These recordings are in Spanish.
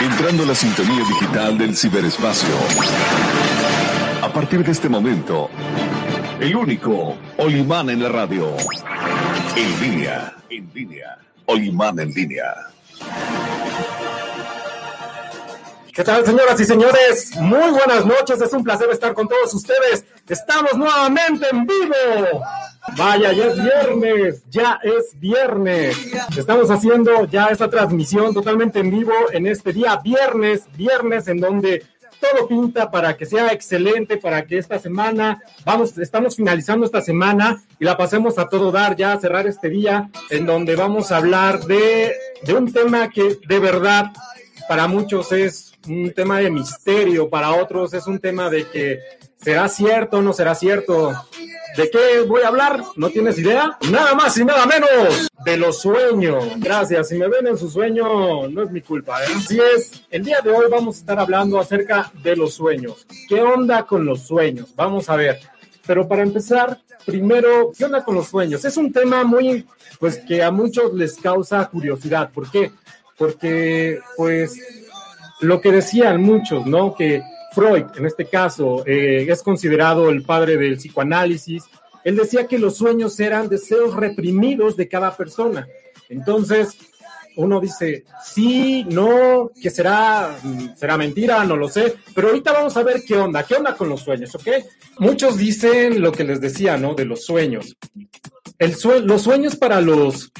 Entrando a la sintonía digital del ciberespacio. A partir de este momento, el único Olimán en la radio. En línea, en línea. Olimán en línea. ¿Qué tal, señoras y señores? Muy buenas noches, es un placer estar con todos ustedes. Estamos nuevamente en vivo. Vaya, ya es viernes, ya es viernes. Estamos haciendo ya esta transmisión totalmente en vivo en este día viernes, viernes en donde todo pinta para que sea excelente, para que esta semana, vamos, estamos finalizando esta semana y la pasemos a todo dar ya, a cerrar este día en donde vamos a hablar de, de un tema que de verdad para muchos es un tema de misterio, para otros es un tema de que será cierto o no será cierto. ¿De qué voy a hablar? ¿No tienes idea? Nada más y nada menos de los sueños. Gracias. Si me ven en su sueño, no es mi culpa. ¿eh? Así es. El día de hoy vamos a estar hablando acerca de los sueños. ¿Qué onda con los sueños? Vamos a ver. Pero para empezar, primero, ¿qué onda con los sueños? Es un tema muy, pues que a muchos les causa curiosidad. ¿Por qué? Porque, pues, lo que decían muchos, ¿no? Que Freud, en este caso, eh, es considerado el padre del psicoanálisis. Él decía que los sueños eran deseos reprimidos de cada persona. Entonces, uno dice, sí, no, que será, será mentira, no lo sé, pero ahorita vamos a ver qué onda, qué onda con los sueños, ¿ok? Muchos dicen lo que les decía, ¿no? De los sueños. El los sueños para los,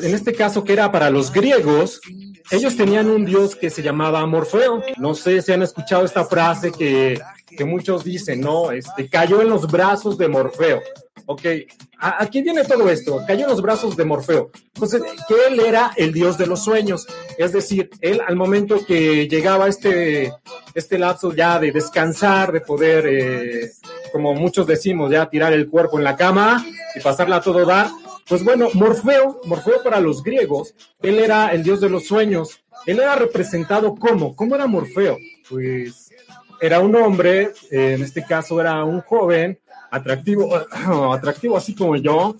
en este caso que era para los griegos, ellos tenían un dios que se llamaba Morfeo. No sé si han escuchado esta frase que, que muchos dicen, ¿no? Este, cayó en los brazos de Morfeo. Ok, aquí viene todo esto, cayó en los brazos de Morfeo. Entonces, que él era el dios de los sueños. Es decir, él al momento que llegaba este, este lapso ya de descansar, de poder, eh, como muchos decimos, ya tirar el cuerpo en la cama y pasarla a todo dar, pues bueno, Morfeo, Morfeo para los griegos, él era el dios de los sueños. Él era representado como, ¿cómo era Morfeo? Pues era un hombre, en este caso era un joven, atractivo, atractivo así como yo.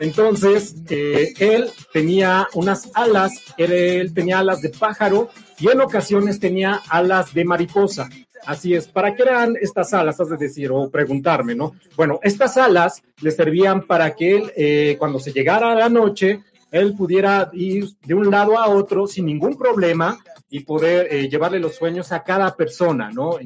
Entonces, eh, él tenía unas alas, él tenía alas de pájaro y en ocasiones tenía alas de mariposa. Así es. ¿Para qué eran estas alas? Has de decir, o preguntarme, ¿no? Bueno, estas alas le servían para que él, eh, cuando se llegara a la noche, él pudiera ir de un lado a otro sin ningún problema y poder eh, llevarle los sueños a cada persona, ¿no?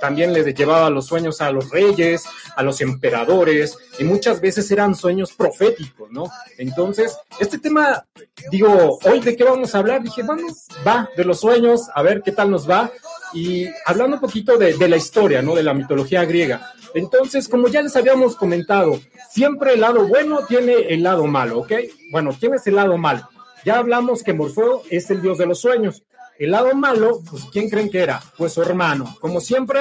también le llevaba los sueños a los reyes, a los emperadores, y muchas veces eran sueños proféticos, ¿no? Entonces, este tema, digo, hoy de qué vamos a hablar, dije, vamos, va, de los sueños, a ver qué tal nos va, y hablando un poquito de, de la historia, ¿no? De la mitología griega. Entonces, como ya les habíamos comentado, siempre el lado bueno tiene el lado malo, ¿ok? Bueno, ¿quién es el lado malo? Ya hablamos que Morfeo es el dios de los sueños. El lado malo, pues, ¿quién creen que era? Pues su hermano. Como siempre,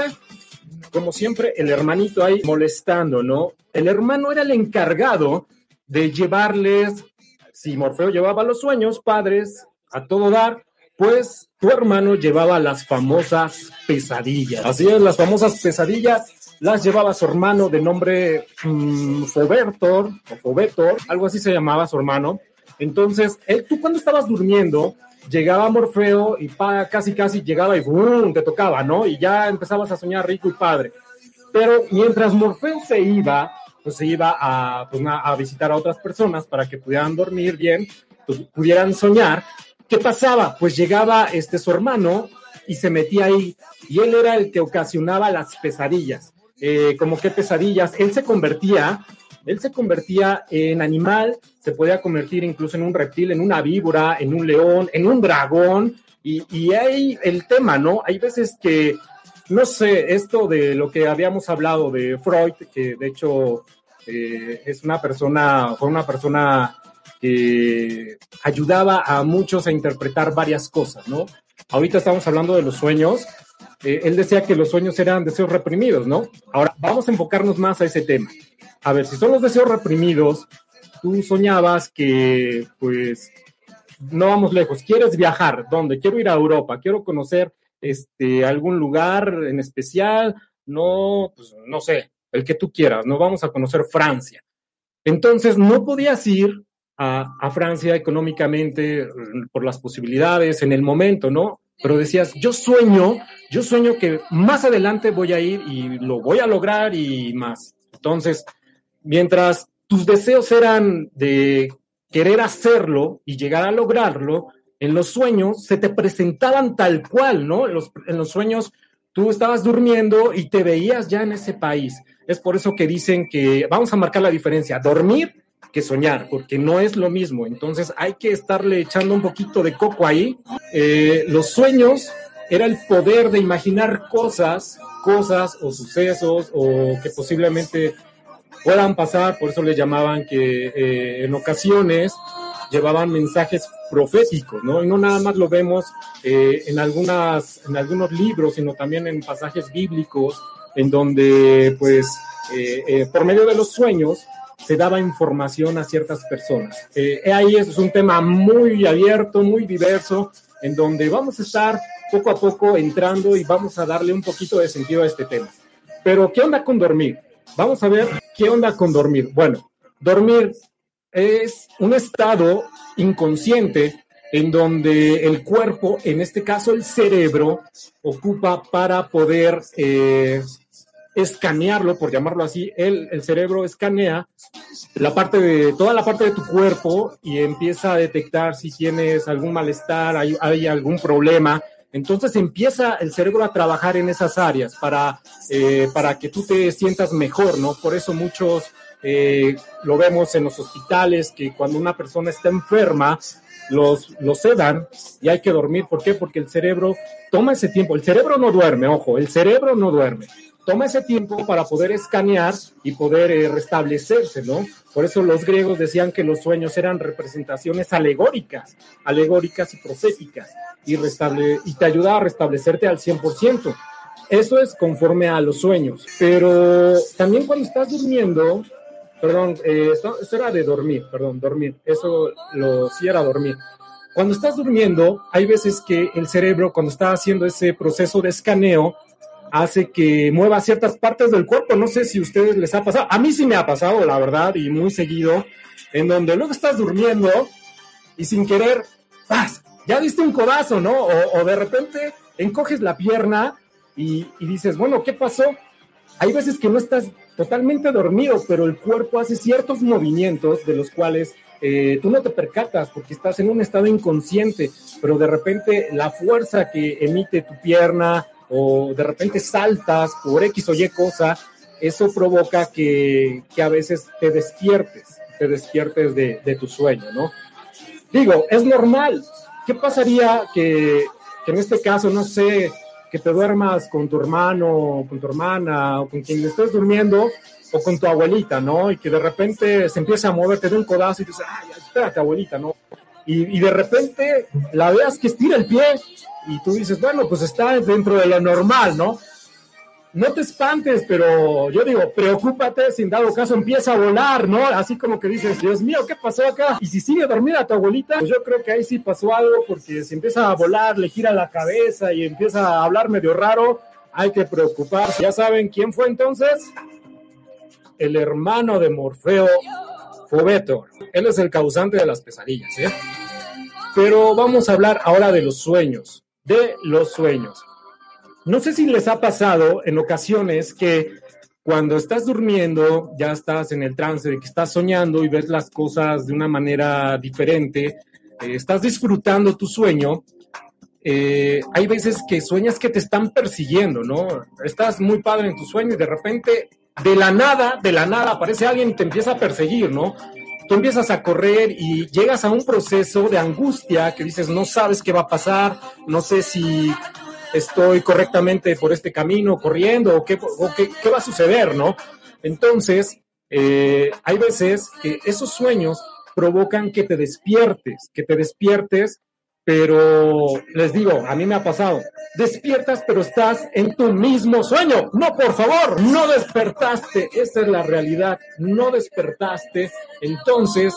como siempre, el hermanito ahí molestando, ¿no? El hermano era el encargado de llevarles, si Morfeo llevaba los sueños, padres, a todo dar, pues tu hermano llevaba las famosas pesadillas. Así es, las famosas pesadillas las llevaba su hermano de nombre um, Fobertor, algo así se llamaba su hermano. Entonces, tú cuando estabas durmiendo, llegaba Morfeo y pa, casi casi llegaba y ¡bum! te tocaba, ¿no? Y ya empezabas a soñar rico y padre. Pero mientras Morfeo se iba, pues se iba a, pues, a visitar a otras personas para que pudieran dormir bien, pues, pudieran soñar. ¿Qué pasaba? Pues llegaba este su hermano y se metía ahí y él era el que ocasionaba las pesadillas. Eh, como qué pesadillas, él se convertía, él se convertía en animal, se podía convertir incluso en un reptil, en una víbora, en un león, en un dragón, y, y hay el tema, ¿no? Hay veces que, no sé, esto de lo que habíamos hablado de Freud, que de hecho eh, es una persona, fue una persona que ayudaba a muchos a interpretar varias cosas, ¿no? Ahorita estamos hablando de los sueños, eh, él decía que los sueños eran deseos reprimidos, ¿no? Ahora, vamos a enfocarnos más a ese tema. A ver, si son los deseos reprimidos, tú soñabas que, pues, no vamos lejos, quieres viajar, ¿dónde? Quiero ir a Europa, quiero conocer este, algún lugar en especial, no, pues, no sé, el que tú quieras, no vamos a conocer Francia. Entonces, no podías ir a, a Francia económicamente por las posibilidades en el momento, ¿no? Pero decías, yo sueño, yo sueño que más adelante voy a ir y lo voy a lograr y más. Entonces, mientras tus deseos eran de querer hacerlo y llegar a lograrlo, en los sueños se te presentaban tal cual, ¿no? En los, en los sueños tú estabas durmiendo y te veías ya en ese país. Es por eso que dicen que vamos a marcar la diferencia, dormir que soñar, porque no es lo mismo. Entonces hay que estarle echando un poquito de coco ahí. Eh, los sueños era el poder de imaginar cosas, cosas o sucesos o que posiblemente puedan pasar, por eso le llamaban que eh, en ocasiones llevaban mensajes proféticos, ¿no? Y no nada más lo vemos eh, en, algunas, en algunos libros, sino también en pasajes bíblicos, en donde, pues, por medio de los sueños, se daba información a ciertas personas. Eh, ahí es un tema muy abierto, muy diverso, en donde vamos a estar poco a poco entrando y vamos a darle un poquito de sentido a este tema. Pero, ¿qué onda con dormir? Vamos a ver qué onda con dormir. Bueno, dormir es un estado inconsciente en donde el cuerpo, en este caso el cerebro, ocupa para poder eh, escanearlo, por llamarlo así, el, el, cerebro escanea la parte de, toda la parte de tu cuerpo y empieza a detectar si tienes algún malestar, hay, hay algún problema. Entonces empieza el cerebro a trabajar en esas áreas para, eh, para que tú te sientas mejor, ¿no? Por eso muchos eh, lo vemos en los hospitales, que cuando una persona está enferma, los, los sedan y hay que dormir. ¿Por qué? Porque el cerebro toma ese tiempo. El cerebro no duerme, ojo, el cerebro no duerme toma ese tiempo para poder escanear y poder eh, restablecerse, ¿no? Por eso los griegos decían que los sueños eran representaciones alegóricas, alegóricas y proféticas, y, restable, y te ayuda a restablecerte al 100%. Eso es conforme a los sueños. Pero también cuando estás durmiendo, perdón, eh, era de dormir, perdón, dormir, eso lo sí era dormir. Cuando estás durmiendo, hay veces que el cerebro, cuando está haciendo ese proceso de escaneo, hace que mueva ciertas partes del cuerpo. No sé si a ustedes les ha pasado. A mí sí me ha pasado, la verdad, y muy seguido, en donde luego estás durmiendo y sin querer, ¡paz! ya diste un codazo, ¿no? O, de repente encoges la pierna y, dices, bueno, ¿qué pasó? Hay veces que no estás totalmente dormido, pero el cuerpo hace ciertos movimientos de los cuales eh, tú no te percatas porque estás en un estado inconsciente, pero de repente la fuerza que emite tu pierna, o de repente saltas por X o Y cosa, eso provoca que, que a veces te despiertes, te despiertes de, de, tu sueño, ¿no? Digo, es normal. ¿Qué pasaría que, que, en este caso, no sé, que te duermas con tu hermano, con tu hermana, o con quien estés durmiendo, o con tu abuelita, ¿no? Y que de repente se empieza a mover, te da un codazo y dices, ay, espérate, abuelita, ¿no? Y, de repente la veas que estira el pie y tú dices, bueno, pues está dentro de lo normal, ¿no? No te espantes, pero yo digo, preocúpate si en dado caso empieza a volar, ¿no? Así como que dices, Dios mío, ¿qué pasó acá? Y si sigue dormida tu abuelita, pues yo creo que ahí sí pasó algo, porque si empieza a volar, le gira la cabeza y empieza a hablar medio raro, hay que preocuparse. ¿Ya saben quién fue entonces? El hermano de Morfeo, Fobeto. Él es el causante de las pesadillas, ¿eh? Pero vamos a hablar ahora de los sueños de los sueños. No sé si les ha pasado en ocasiones que cuando estás durmiendo, ya estás en el trance de que estás soñando y ves las cosas de una manera diferente, eh, estás disfrutando tu sueño, eh, hay veces que sueñas que te están persiguiendo, ¿no? Estás muy padre en tu sueño y de repente, de la nada, de la nada, aparece alguien y te empieza a perseguir, ¿no? Tú empiezas a correr y llegas a un proceso de angustia que dices, no sabes qué va a pasar, no sé si estoy correctamente por este camino corriendo o qué, qué, va a suceder, ¿no? Entonces, eh, hay veces que esos sueños provocan que te despiertes, que te despiertes pero les digo, a mí me ha pasado, despiertas pero estás en tu mismo sueño. No, por favor, no despertaste, esa es la realidad, no despertaste, entonces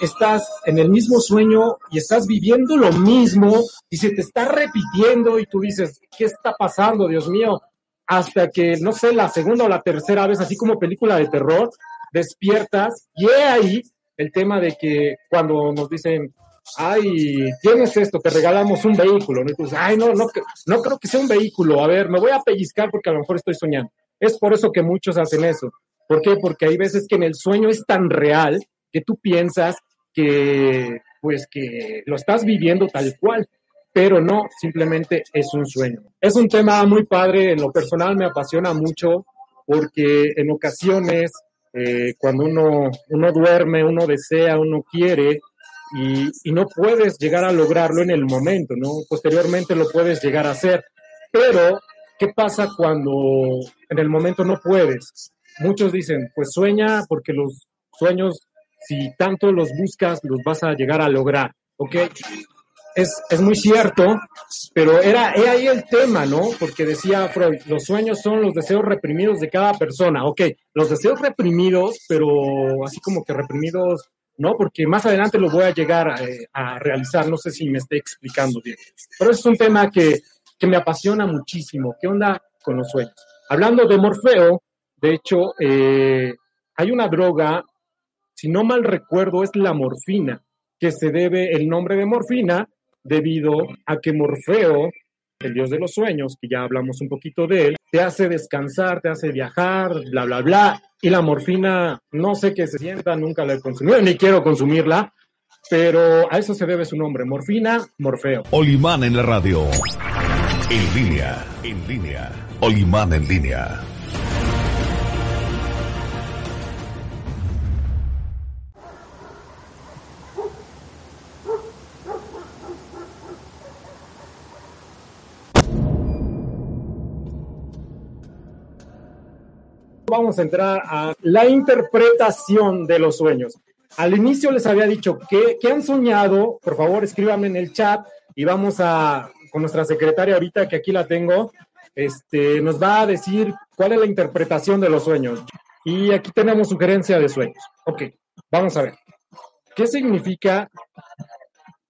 estás en el mismo sueño y estás viviendo lo mismo y se te está repitiendo y tú dices, ¿qué está pasando, Dios mío? Hasta que, no sé, la segunda o la tercera vez, así como película de terror, despiertas y he ahí el tema de que cuando nos dicen, ay, tienes esto, te regalamos un vehículo, ¿no? Ay, no, no, no creo que sea un vehículo, a ver, me voy a pellizcar porque a lo mejor estoy soñando. Es por eso que muchos hacen eso. ¿Por qué? Porque hay veces que en el sueño es tan real que tú piensas que, pues, que lo estás viviendo tal cual, pero no, simplemente es un sueño. Es un tema muy padre, en lo personal me apasiona mucho porque en ocasiones eh, cuando uno, uno duerme, uno desea, uno quiere, y, no puedes llegar a lograrlo en el momento, ¿no? Posteriormente lo puedes llegar a hacer, pero ¿qué pasa cuando en el momento no puedes? Muchos dicen, pues sueña porque los sueños, si tanto los buscas, los vas a llegar a lograr, ¿ok? Es, es muy cierto, pero era, era ahí el tema, ¿no? Porque decía Freud, los sueños son los deseos reprimidos de cada persona, ok, los deseos reprimidos, pero así como que reprimidos ¿no? Porque más adelante lo voy a llegar eh, a, realizar, no sé si me esté explicando bien. Pero es un tema que, me apasiona muchísimo. ¿Qué onda con los sueños? Hablando de Morfeo, de hecho, eh, hay una droga, si no mal recuerdo, es la morfina, que se debe el nombre de morfina debido a que Morfeo el dios de los sueños, que ya hablamos un poquito de él, te hace descansar, te hace viajar, bla, bla, bla. Y la morfina, no sé qué se sienta, nunca la he consumido, ni quiero consumirla, pero a eso se debe su nombre, morfina, morfeo. Olimán en la radio. En línea, en línea. Olimán en línea. Entrar a la interpretación de los sueños. Al inicio les había dicho que, han soñado, por favor escríbanme en el chat y vamos a, con nuestra secretaria ahorita que aquí la tengo, este, nos va a decir cuál es la interpretación de los sueños. Y aquí tenemos sugerencia de sueños. Ok, vamos a ver. ¿Qué significa,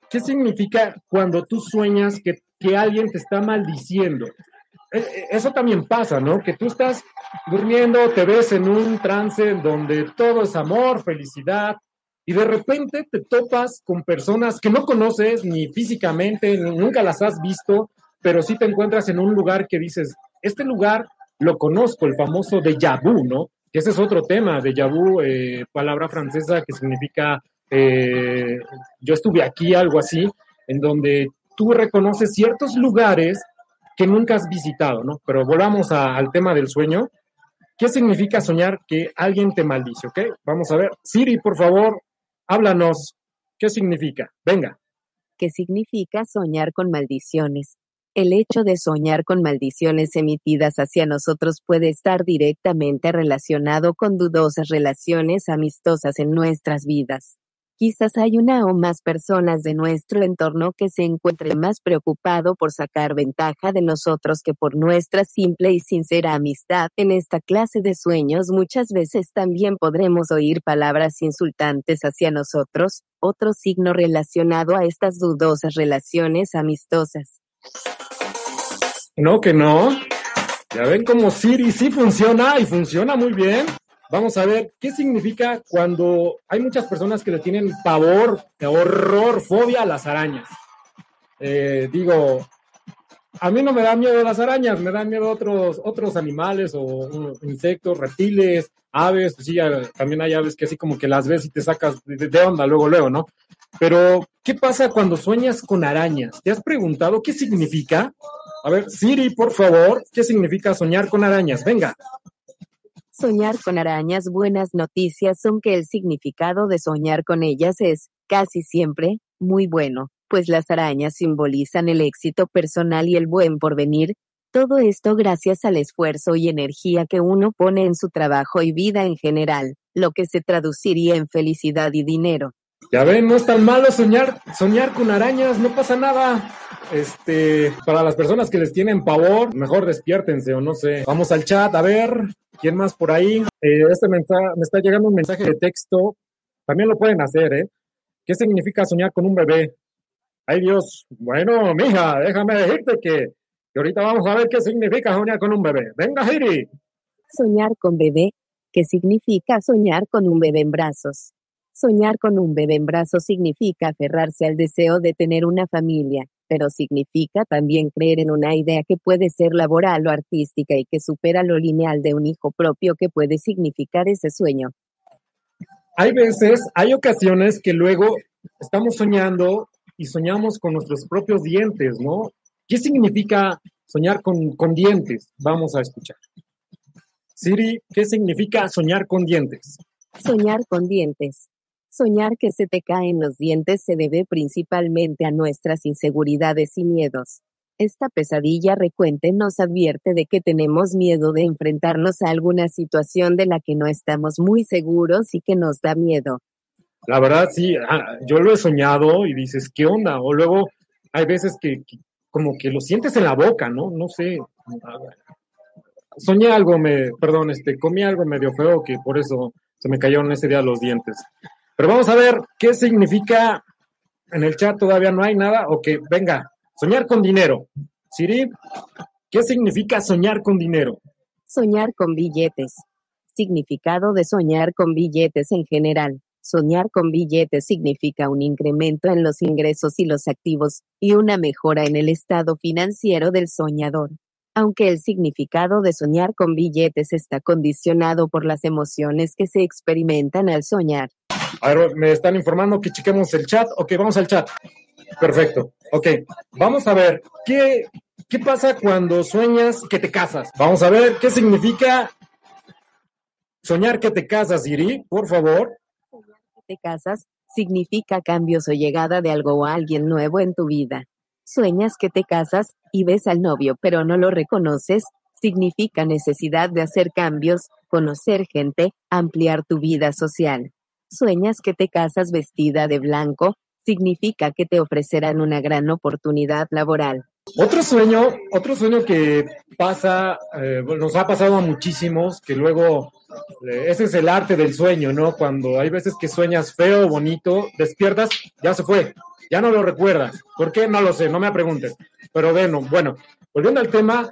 qué significa cuando tú sueñas que, que alguien te está maldiciendo? E, e, eso también pasa, ¿no? Que tú estás durmiendo, te ves en un trance donde todo es amor, felicidad, y de repente te topas con personas que no conoces ni físicamente, nunca las has visto, pero sí te encuentras en un lugar que dices, este lugar lo conozco, el famoso déjà vu, ¿no? Que ese es otro tema, déjà vu, eh, palabra francesa que significa eh, yo estuve aquí, algo así, en donde tú reconoces ciertos lugares que nunca has visitado, ¿no? Pero volvamos al tema del sueño. ¿Qué significa soñar que alguien te maldice? ¿Ok? Vamos a ver. Siri, por favor, háblanos. ¿Qué significa? Venga. ¿Qué significa soñar con maldiciones? El hecho de soñar con maldiciones emitidas hacia nosotros puede estar directamente relacionado con dudosas relaciones amistosas en nuestras vidas. Quizás hay una o más personas de nuestro entorno que se encuentren más preocupado por sacar ventaja de nosotros que por nuestra simple y sincera amistad. En esta clase de sueños muchas veces también podremos oír palabras insultantes hacia nosotros, otro signo relacionado a estas dudosas relaciones amistosas. No, que no. Ya ven cómo Siri sí funciona y funciona muy bien. Vamos a ver qué significa cuando hay muchas personas que le tienen pavor, horror, fobia a las arañas. Eh, digo, a mí no me da miedo las arañas, me dan miedo otros, otros animales o insectos, reptiles, aves. Pues sí, también hay aves que así como que las ves y te sacas de, onda luego, luego, ¿no? Pero, ¿qué pasa cuando sueñas con arañas? ¿Te has preguntado qué significa? A ver, Siri, por favor, ¿qué significa soñar con arañas? Venga. Soñar con arañas buenas noticias son que el significado de soñar con ellas es, casi siempre, muy bueno, pues las arañas simbolizan el éxito personal y el buen porvenir, todo esto gracias al esfuerzo y energía que uno pone en su trabajo y vida en general, lo que se traduciría en felicidad y dinero. Ya ven, no es tan malo soñar, soñar con arañas, no pasa nada. Este, para las personas que les tienen pavor, mejor despiértense o no sé. Vamos al chat, a ver, ¿quién más por ahí? Eh, este me está llegando un mensaje de texto. También lo pueden hacer, ¿eh? ¿Qué significa soñar con un bebé? Ay Dios, bueno, mija, déjame decirte que, que ahorita vamos a ver qué significa soñar con un bebé. Venga, Giri. Soñar con bebé, ¿qué significa soñar con un bebé en brazos? Soñar con un bebé en brazos significa aferrarse al deseo de tener una familia, pero significa también creer en una idea que puede ser laboral o artística y que supera lo lineal de un hijo propio que puede significar ese sueño. Hay veces, hay ocasiones que luego estamos soñando y soñamos con nuestros propios dientes, ¿no? ¿Qué significa soñar con, con dientes? Vamos a escuchar. Siri, ¿qué significa soñar con dientes? Soñar con dientes. Soñar que se te caen los dientes se debe principalmente a nuestras inseguridades y miedos. Esta pesadilla recuente nos advierte de que tenemos miedo de enfrentarnos a alguna situación de la que no estamos muy seguros y que nos da miedo. La verdad, sí, ah, yo lo he soñado y dices, ¿qué onda? O luego hay veces que, como que lo sientes en la boca, ¿no? No sé. Soñé algo, me, perdón, este, comí algo medio feo que por eso se me cayeron ese día los dientes. Pero vamos a ver qué significa en el chat, todavía no hay nada. Ok, venga, soñar con dinero. Siri, ¿qué significa soñar con dinero? Soñar con billetes. Significado de soñar con billetes en general. Soñar con billetes significa un incremento en los ingresos y los activos, y una mejora en el estado financiero del soñador. Aunque el significado de soñar con billetes está condicionado por las emociones que se experimentan al soñar. A ver, me están informando que chequemos el chat. Ok, vamos al chat. Perfecto. Ok, vamos a ver qué, qué pasa cuando sueñas que te casas. Vamos a ver qué significa soñar que te casas, Iri, por favor. Soñar que te casas significa cambios o llegada de algo o alguien nuevo en tu vida. Sueñas que te casas y ves al novio, pero no lo reconoces, significa necesidad de hacer cambios, conocer gente, ampliar tu vida social. Sueñas que te casas vestida de blanco, significa que te ofrecerán una gran oportunidad laboral. Otro sueño, otro sueño que pasa, eh, nos ha pasado a muchísimos, que luego eh, ese es el arte del sueño, ¿no? Cuando hay veces que sueñas feo, bonito, despiertas, ya se fue, ya no lo recuerdas. ¿Por qué? No lo sé, no me pregunten. Pero bueno, bueno, volviendo al tema,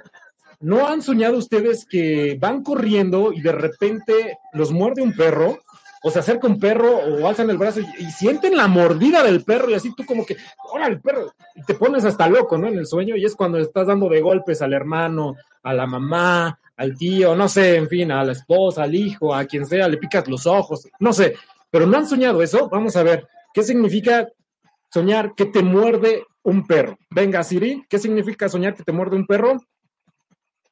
¿no han soñado ustedes que van corriendo y de repente los muerde un perro? O se acerca un perro o alzan el brazo y, sienten la mordida del perro y así tú como que, ¡hola el perro! Y te pones hasta loco, ¿no? En el sueño y es cuando estás dando de golpes al hermano, a la mamá, al tío, no sé, en fin, a la esposa, al hijo, a quien sea, le picas los ojos, no sé, pero no han soñado eso. Vamos a ver, ¿qué significa soñar que te muerde un perro? Venga, Siri, ¿qué significa soñar que te muerde un perro?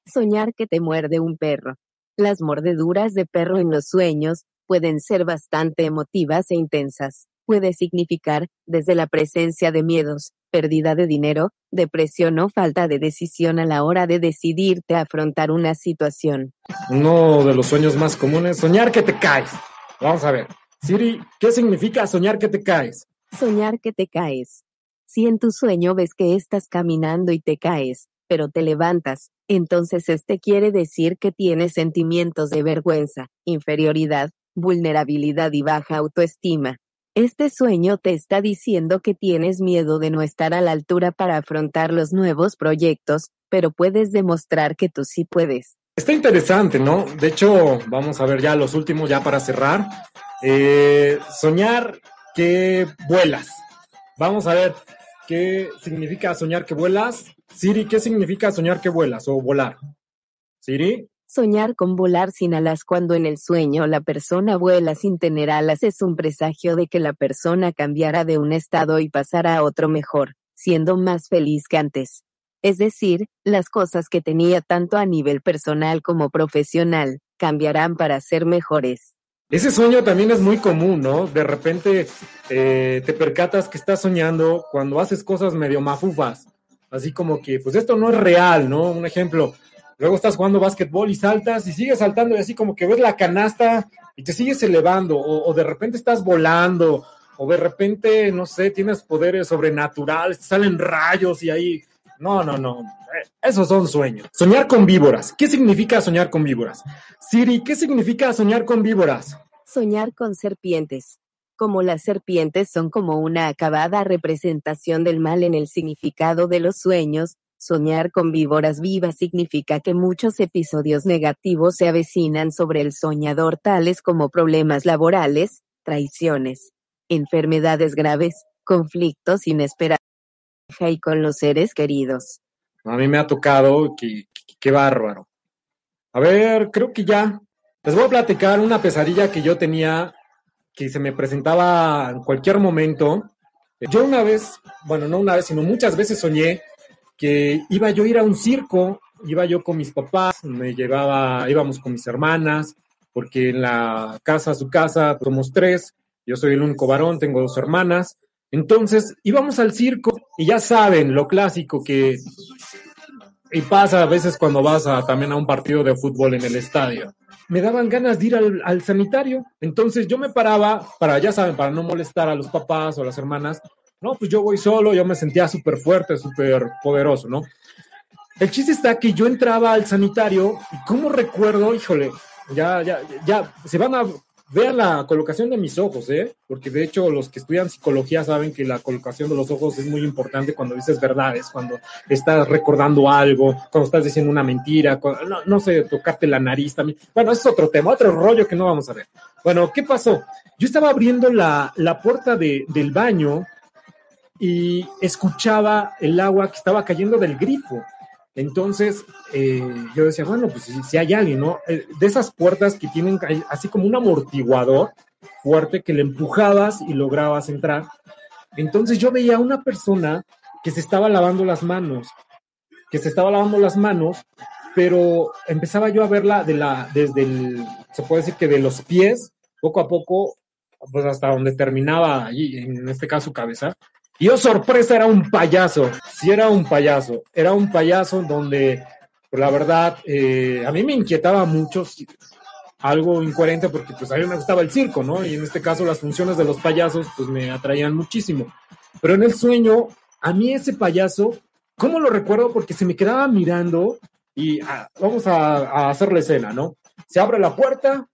Soñar que te muerde un perro. Las mordeduras de perro en los sueños pueden ser bastante emotivas e intensas. Puede significar, desde la presencia de miedos, pérdida de dinero, depresión o falta de decisión a la hora de decidirte a afrontar una situación. Uno de los sueños más comunes, soñar que te caes. Vamos a ver. Siri, ¿qué significa soñar que te caes? Soñar que te caes. Si en tu sueño ves que estás caminando y te caes, pero te levantas, entonces este quiere decir que tienes sentimientos de vergüenza, inferioridad, vulnerabilidad y baja autoestima. Este sueño te está diciendo que tienes miedo de no estar a la altura para afrontar los nuevos proyectos, pero puedes demostrar que tú sí puedes. Está interesante, ¿no? De hecho, vamos a ver ya los últimos, ya para cerrar. Eh, soñar que vuelas. Vamos a ver qué significa soñar que vuelas. Siri, ¿qué significa soñar que vuelas o volar? Siri. Soñar con volar sin alas cuando en el sueño la persona vuela sin tener alas es un presagio de que la persona cambiará de un estado y pasará a otro mejor, siendo más feliz que antes. Es decir, las cosas que tenía tanto a nivel personal como profesional cambiarán para ser mejores. Ese sueño también es muy común, ¿no? De repente eh, te percatas que estás soñando cuando haces cosas medio mafufas, así como que, pues esto no es real, ¿no? Un ejemplo, luego estás jugando básquetbol y saltas y sigues saltando y así como que ves la canasta y te sigues elevando o, de repente estás volando o de repente, no sé, tienes poderes sobrenaturales, salen rayos y ahí... No, no, no. Esos son sueños. Soñar con víboras. ¿Qué significa soñar con víboras? Siri, ¿qué significa soñar con víboras? Soñar con serpientes. Como las serpientes son como una acabada representación del mal en el significado de los sueños, Soñar con víboras vivas significa que muchos episodios negativos se avecinan sobre el soñador tales como problemas laborales, traiciones, enfermedades graves, conflictos inesperados y con los seres queridos. A mí me ha tocado, que, qué bárbaro. A ver, creo que ya. Les voy a platicar una pesadilla que yo tenía, que se me presentaba en cualquier momento. Yo una vez, bueno, no una vez, sino muchas veces soñé que iba yo a ir a un circo, iba yo con mis papás, me llevaba, íbamos con mis hermanas, porque en la casa, su casa, somos tres, yo soy el único varón, tengo dos hermanas, entonces íbamos al circo y ya saben lo clásico que y pasa a veces cuando vas a, también a un partido de fútbol en el estadio. Me daban ganas de ir al, sanitario, entonces yo me paraba para, ya saben, para no molestar a los papás o las hermanas. No, pues yo voy solo, yo me sentía súper fuerte, súper poderoso, ¿no? El chiste está que yo entraba al sanitario y como recuerdo, híjole, ya, ya, ya, se van a Vean la colocación de mis ojos, ¿eh? Porque de hecho los que estudian psicología saben que la colocación de los ojos es muy importante cuando dices verdades, cuando estás recordando algo, cuando estás diciendo una mentira, no, no, sé, tocarte la nariz también. Bueno, ese es otro tema, otro rollo que no vamos a ver. Bueno, ¿qué pasó? Yo estaba abriendo la, la puerta de, del baño y escuchaba el agua que estaba cayendo del grifo. Entonces, eh, yo decía, bueno, pues si, hay alguien, ¿no? Eh, de esas puertas que tienen así como un amortiguador fuerte que le empujabas y lograbas entrar. Entonces yo veía una persona que se estaba lavando las manos, que se estaba lavando las manos, pero empezaba yo a verla de la, desde el, se puede decir que de los pies, poco a poco, pues hasta donde terminaba allí, en este caso cabeza, y oh, sorpresa, era un payaso. Sí, era un payaso. Era un payaso donde, pues, la verdad, eh, a mí me inquietaba mucho algo incoherente porque pues a mí me gustaba el circo, ¿no? Y en este caso las funciones de los payasos pues me atraían muchísimo. Pero en el sueño, a mí ese payaso, ¿cómo lo recuerdo? Porque se me quedaba mirando y ah, vamos a, a hacer la escena, ¿no? Se abre la puerta,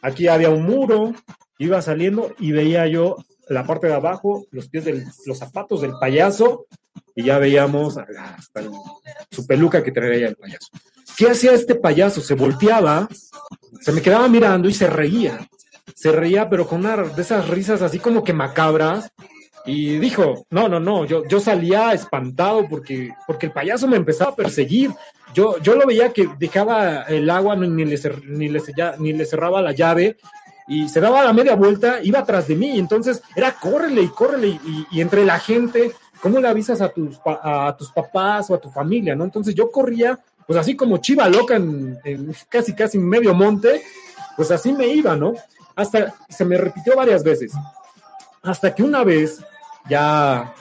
aquí había un muro, iba saliendo y veía yo la parte de abajo, los pies de los zapatos del payaso, y ya veíamos su peluca que traía el payaso. ¿Qué hacía este payaso? Se volteaba, se me quedaba mirando y se reía. Se reía, pero con una de esas risas así como que macabras. Y dijo, no, no, no, yo, yo salía espantado porque, porque el payaso me empezaba a perseguir. Yo, yo lo veía que dejaba el agua, ni ni le, ni le cerraba la llave, y se daba la media vuelta, iba atrás de mí, entonces era córrele y córrele y, entre la gente, ¿cómo le avisas a tus, a tus papás o a tu familia, no? Entonces yo corría, pues así como chiva loca en, casi casi medio monte, pues así me iba, ¿no? Hasta se me repitió varias veces, hasta que una vez ya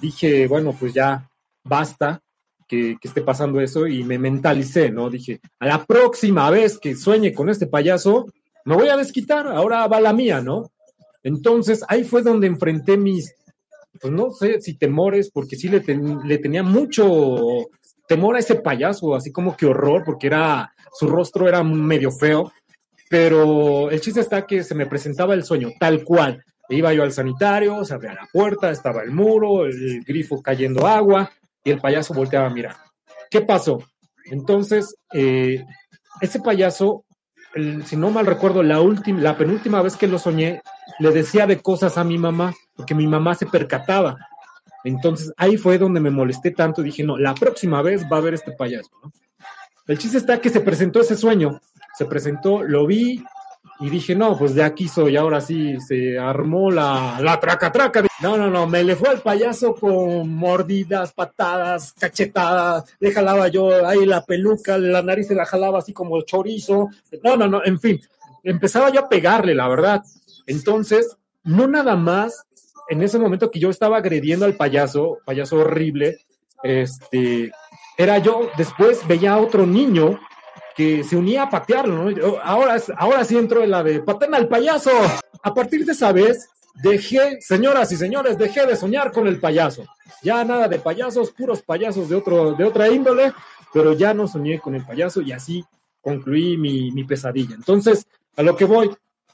dije, bueno, pues ya basta, que, que, esté pasando eso y me mentalicé, ¿no? Dije, a la próxima vez que sueñe con este payaso, me voy a desquitar, ahora va la mía, ¿no? Entonces ahí fue donde enfrenté mis, pues no sé si temores, porque sí le, tenía mucho temor a ese payaso, así como que horror, porque era, su rostro era medio feo, pero el chiste está que se me presentaba el sueño, tal cual. Iba yo al sanitario, se abría la puerta, estaba el muro, el grifo cayendo agua y el payaso volteaba a mirar. ¿Qué pasó? Entonces, eh, ese payaso si no mal recuerdo, la, última, la penúltima vez que lo soñé, le decía de cosas a mi mamá, porque mi mamá se percataba. Entonces ahí fue donde me molesté tanto dije, no, la próxima vez va a haber este payaso. El chiste está que se presentó ese sueño, se presentó, lo vi, y dije, no, pues de aquí soy, ahora sí, se armó la, la traca traca. No, no, no, me le fue al payaso con mordidas, patadas, cachetadas, le jalaba yo ahí la peluca, la nariz se la jalaba así como chorizo. No, no, no, en fin, empezaba yo a pegarle, la verdad. Entonces, no nada más, en ese momento que yo estaba agrediendo al payaso, payaso horrible, este, era yo, después veía a otro niño que se unía a patearlo, ¿no? Ahora, ahora sí entro en la de al payaso. A partir de esa vez, dejé, señoras y señores, dejé de soñar con el payaso. Ya nada de payasos, puros payasos de, otro, de otra índole, pero ya no soñé con el payaso y así concluí mi, mi pesadilla. Entonces, a lo que voy,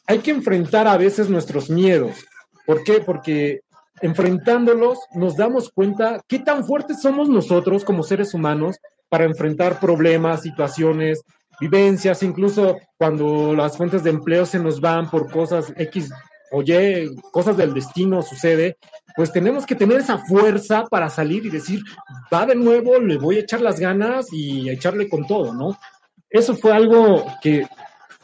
hay que enfrentar a veces nuestros miedos. ¿Por qué? Porque enfrentándolos nos damos cuenta qué tan fuertes somos nosotros como seres humanos para enfrentar problemas, situaciones, vivencias, incluso cuando las fuentes de empleo se nos van por cosas X oye, cosas del destino sucede, pues tenemos que tener esa fuerza para salir y decir, va de nuevo, le voy a echar las ganas y a echarle con todo, ¿no? Eso fue algo que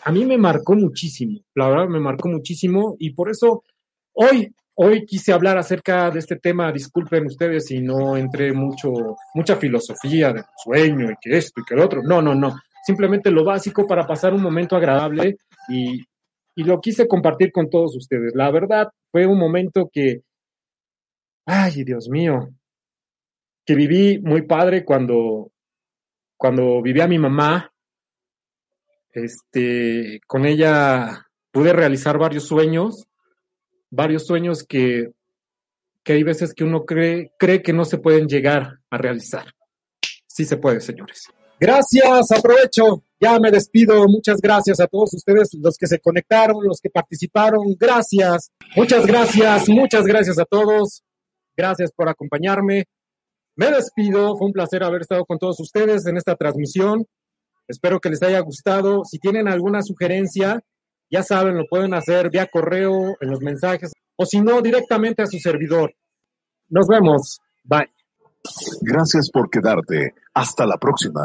a mí me marcó muchísimo, la verdad me marcó muchísimo y por eso hoy, hoy quise hablar acerca de este tema, disculpen ustedes si no entré mucho, mucha filosofía del sueño y que esto y que el otro, no, no, no, simplemente lo básico para pasar un momento agradable y, y lo quise compartir con todos ustedes. La verdad, fue un momento que, ay, Dios mío, que viví muy padre cuando, cuando viví a mi mamá. Este, con ella pude realizar varios sueños, varios sueños que, que hay veces que uno cree, cree que no se pueden llegar a realizar. Sí se puede, señores. Gracias, aprovecho. Ya me despido. Muchas gracias a todos ustedes, los que se conectaron, los que participaron. Gracias. Muchas gracias, muchas gracias a todos. Gracias por acompañarme. Me despido. Fue un placer haber estado con todos ustedes en esta transmisión. Espero que les haya gustado. Si tienen alguna sugerencia, ya saben, lo pueden hacer vía correo, en los mensajes, o si no, directamente a su servidor. Nos vemos. Bye. Gracias por quedarte. Hasta la próxima.